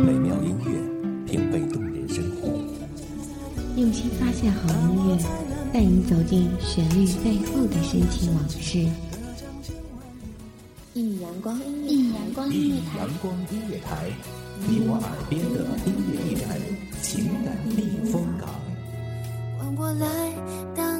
美妙音乐，品味动人生活。用心发现好音乐，带你走进旋律背后的深情往事。一米阳光音乐，一米阳光音乐台，阳光音乐台，你我耳边的音乐驿站，情感避风港。换我来当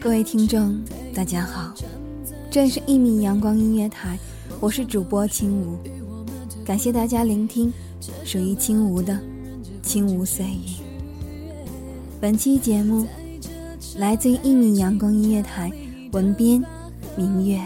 各位听众，大家好，这里是一米阳光音乐台，我是主播青梧，感谢大家聆听属于青梧的青梧碎语。本期节目来自于一米阳光音乐台，文编明月。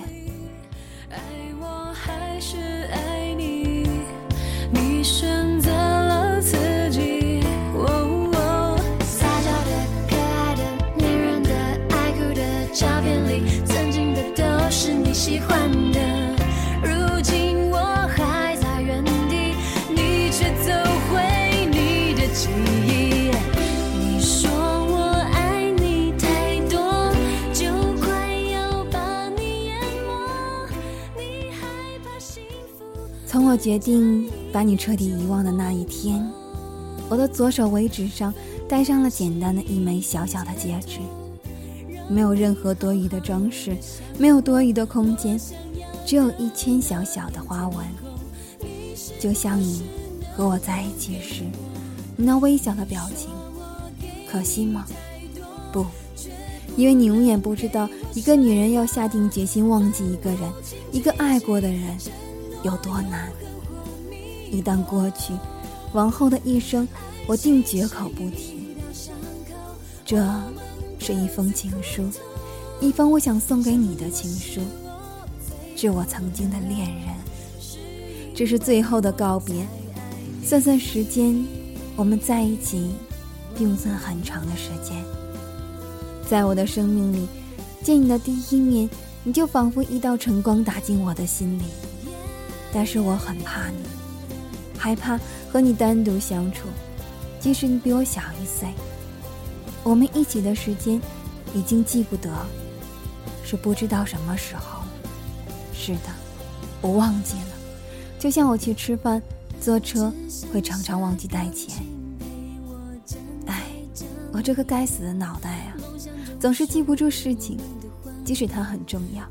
我决定把你彻底遗忘的那一天，我的左手尾指上戴上了简单的一枚小小的戒指，没有任何多余的装饰，没有多余的空间，只有一圈小小的花纹，就像你和我在一起时你那微笑的表情。可惜吗？不，因为你永远不知道，一个女人要下定决心忘记一个人，一个爱过的人。有多难？一旦过去，往后的一生，我定绝口不提。这是一封情书，一封我想送给你的情书，致我曾经的恋人。这是最后的告别。算算时间，我们在一起，并不算很长的时间。在我的生命里，见你的第一面，你就仿佛一道晨光打进我的心里。但是我很怕你，害怕和你单独相处，即使你比我小一岁。我们一起的时间已经记不得，是不知道什么时候。是的，我忘记了，就像我去吃饭、坐车会常常忘记带钱。哎，我这个该死的脑袋啊，总是记不住事情，即使它很重要。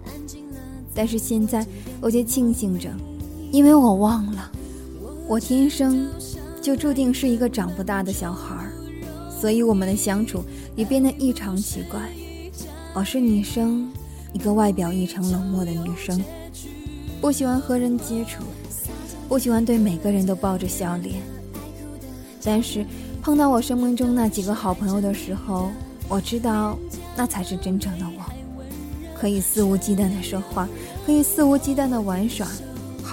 但是现在，我却庆幸着。因为我忘了，我天生就注定是一个长不大的小孩儿，所以我们的相处也变得异常奇怪。我是女生，一个外表异常冷漠的女生，不喜欢和人接触，不喜欢对每个人都抱着笑脸。但是碰到我生命中那几个好朋友的时候，我知道那才是真正的我，可以肆无忌惮的说话，可以肆无忌惮的玩耍。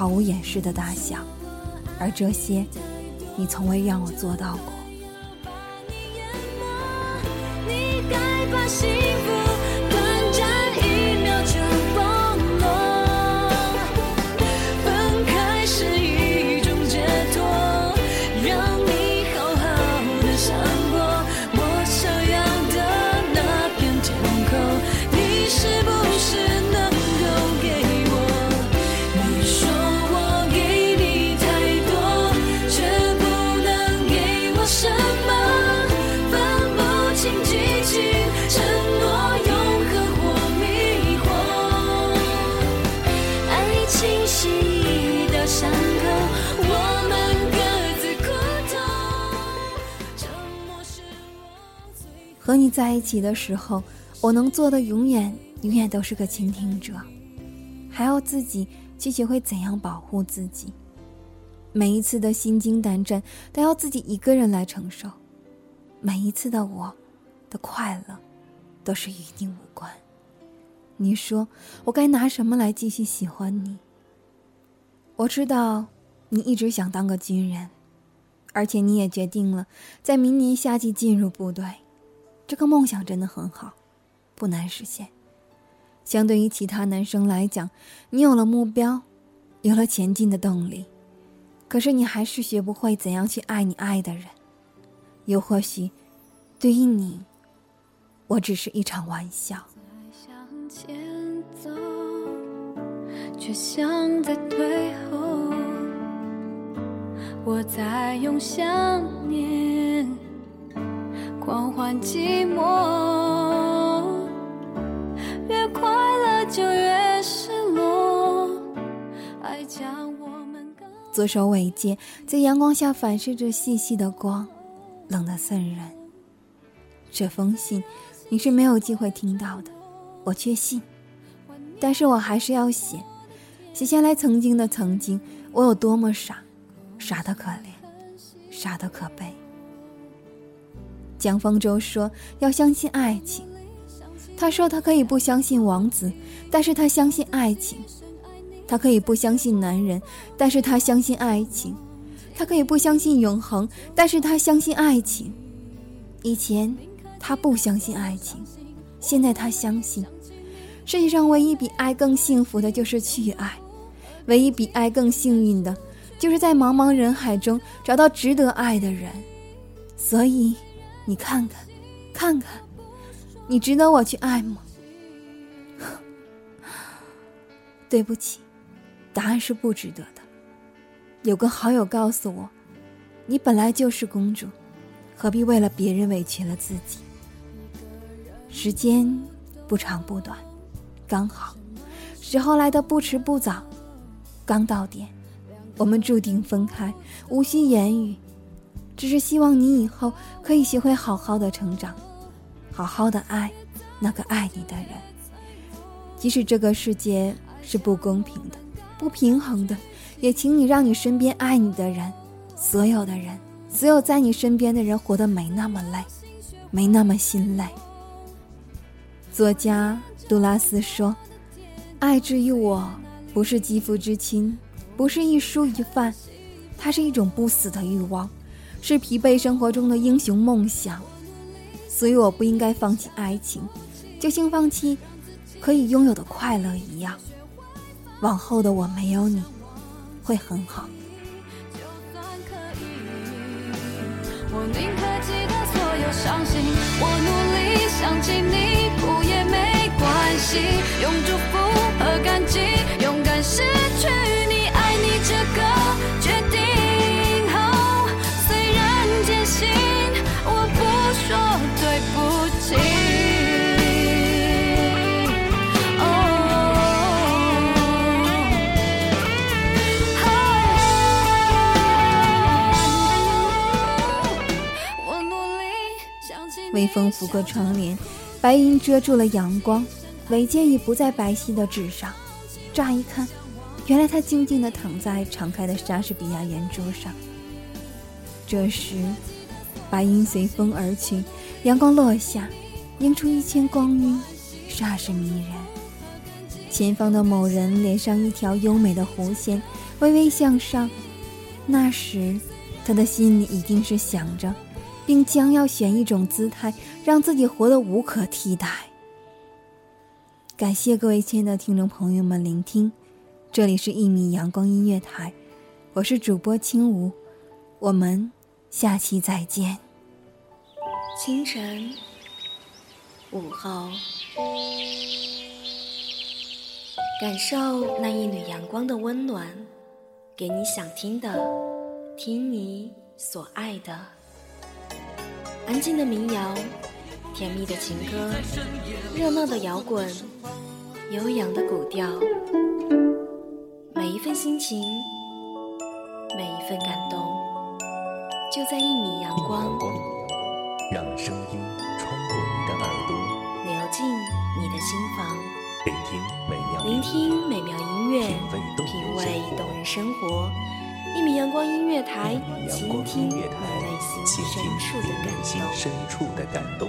毫无掩饰的大笑，而这些，你从未让我做到过。和你在一起的时候，我能做的永远永远都是个倾听者。还要自己去学会怎样保护自己。每一次的心惊胆战都要自己一个人来承受，每一次的我，的快乐，都是与你无关。你说我该拿什么来继续喜欢你？我知道你一直想当个军人，而且你也决定了在明年夏季进入部队。这个梦想真的很好，不难实现。相对于其他男生来讲，你有了目标，有了前进的动力。可是你还是学不会怎样去爱你爱的人，又或许，对于你，我只是一场玩笑。向前走，却像在退后。我在用想念狂欢寂寞，越快乐就越失落。爱将我们。左手尾戒在阳光下反射着细细的光，冷得渗人。这封信你是没有机会听到的，我确信。但是我还是要写，写下来曾经的曾经，我有多么傻，傻的可怜，傻的可悲。江方舟说要相信爱情，他说他可以不相信王子，但是他相信爱情。他可以不相信男人，但是他相信爱情；他可以不相信永恒，但是他相信爱情。以前他不相信爱情，现在他相信。世界上唯一比爱更幸福的就是去爱，唯一比爱更幸运的，就是在茫茫人海中找到值得爱的人。所以，你看看，看看，你值得我去爱吗？对不起。答案是不值得的。有个好友告诉我：“你本来就是公主，何必为了别人委屈了自己？”时间不长不短，刚好，时候来的不迟不早，刚到点，我们注定分开，无需言语，只是希望你以后可以学会好好的成长，好好的爱那个爱你的人。即使这个世界是不公平的。不平衡的，也请你让你身边爱你的人，所有的人，所有在你身边的人活得没那么累，没那么心累。作家杜拉斯说：“爱之于我，不是肌肤之亲，不是一蔬一饭，它是一种不死的欲望，是疲惫生活中的英雄梦想。所以我不应该放弃爱情，就像放弃可以拥有的快乐一样。”往后的我没有你，会很好。我宁可记得所有伤心。我努力想起你，哭也没关系。用祝福和感激，微风拂过窗帘，白云遮住了阳光，尾尖已不在白皙的纸上。乍一看，原来他静静地躺在敞开的莎士比亚圆桌上。这时，白云随风而去，阳光落下，映出一圈光晕，煞是迷人。前方的某人脸上一条优美的弧线，微微向上。那时，他的心里一定是想着。并将要选一种姿态，让自己活得无可替代。感谢各位亲爱的听众朋友们聆听，这里是一米阳光音乐台，我是主播青梧，我们下期再见。清晨，午后，感受那一缕阳光的温暖，给你想听的，听你所爱的。安静的民谣，甜蜜的情歌，热闹的摇滚，悠扬的古调，每一份心情，每一份感动，就在一米阳光，让声音穿过你的耳朵，流进你的心房。聆听美妙聆听美妙音乐，品味动人生活。一米阳光音乐台，倾听你内心深处的感动。